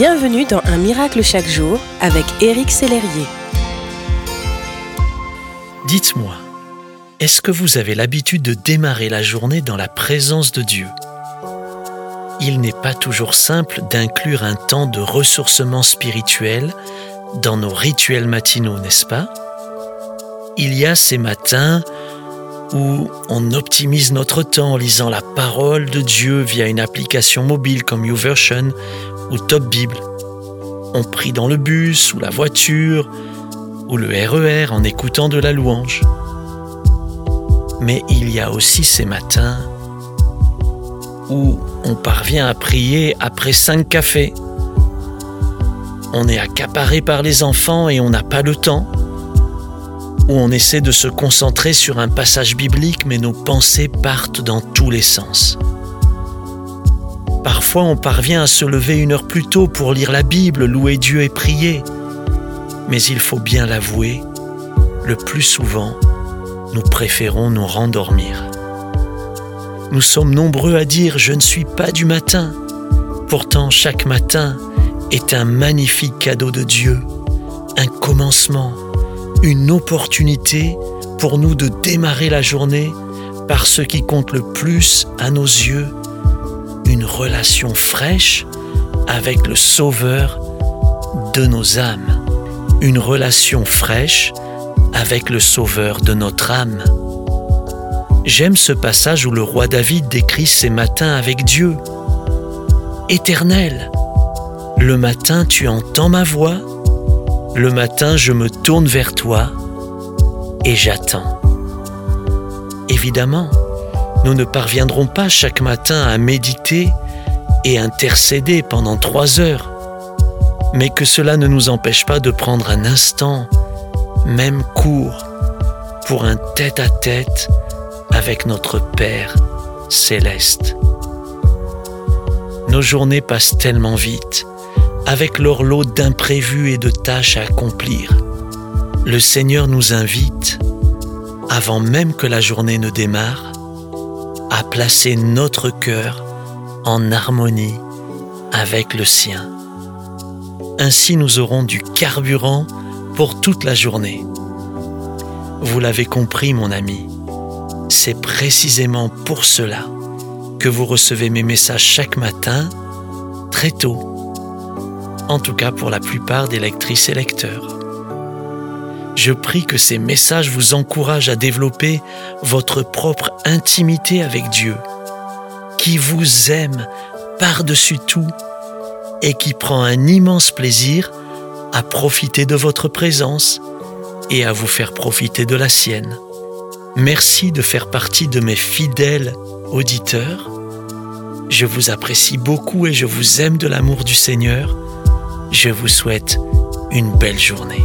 Bienvenue dans Un miracle chaque jour avec Éric Sellerier. Dites-moi, est-ce que vous avez l'habitude de démarrer la journée dans la présence de Dieu? Il n'est pas toujours simple d'inclure un temps de ressourcement spirituel dans nos rituels matinaux, n'est-ce pas? Il y a ces matins où on optimise notre temps en lisant la parole de Dieu via une application mobile comme YouVersion ou Top Bible. On prie dans le bus ou la voiture ou le RER e en écoutant de la louange. Mais il y a aussi ces matins où on parvient à prier après cinq cafés. On est accaparé par les enfants et on n'a pas le temps où on essaie de se concentrer sur un passage biblique, mais nos pensées partent dans tous les sens. Parfois, on parvient à se lever une heure plus tôt pour lire la Bible, louer Dieu et prier. Mais il faut bien l'avouer, le plus souvent, nous préférons nous rendormir. Nous sommes nombreux à dire ⁇ Je ne suis pas du matin ⁇ Pourtant, chaque matin est un magnifique cadeau de Dieu, un commencement, une opportunité pour nous de démarrer la journée par ce qui compte le plus à nos yeux, une relation fraîche avec le Sauveur de nos âmes, une relation fraîche avec le Sauveur de notre âme. J'aime ce passage où le roi David décrit ses matins avec Dieu. Éternel, le matin tu entends ma voix le matin, je me tourne vers toi et j'attends. Évidemment, nous ne parviendrons pas chaque matin à méditer et intercéder pendant trois heures, mais que cela ne nous empêche pas de prendre un instant, même court, pour un tête-à-tête avec notre Père céleste. Nos journées passent tellement vite avec leur lot d'imprévus et de tâches à accomplir. Le Seigneur nous invite, avant même que la journée ne démarre, à placer notre cœur en harmonie avec le sien. Ainsi nous aurons du carburant pour toute la journée. Vous l'avez compris mon ami, c'est précisément pour cela que vous recevez mes messages chaque matin, très tôt en tout cas pour la plupart des lectrices et lecteurs. Je prie que ces messages vous encouragent à développer votre propre intimité avec Dieu, qui vous aime par-dessus tout et qui prend un immense plaisir à profiter de votre présence et à vous faire profiter de la sienne. Merci de faire partie de mes fidèles auditeurs. Je vous apprécie beaucoup et je vous aime de l'amour du Seigneur je vous souhaite une belle journée.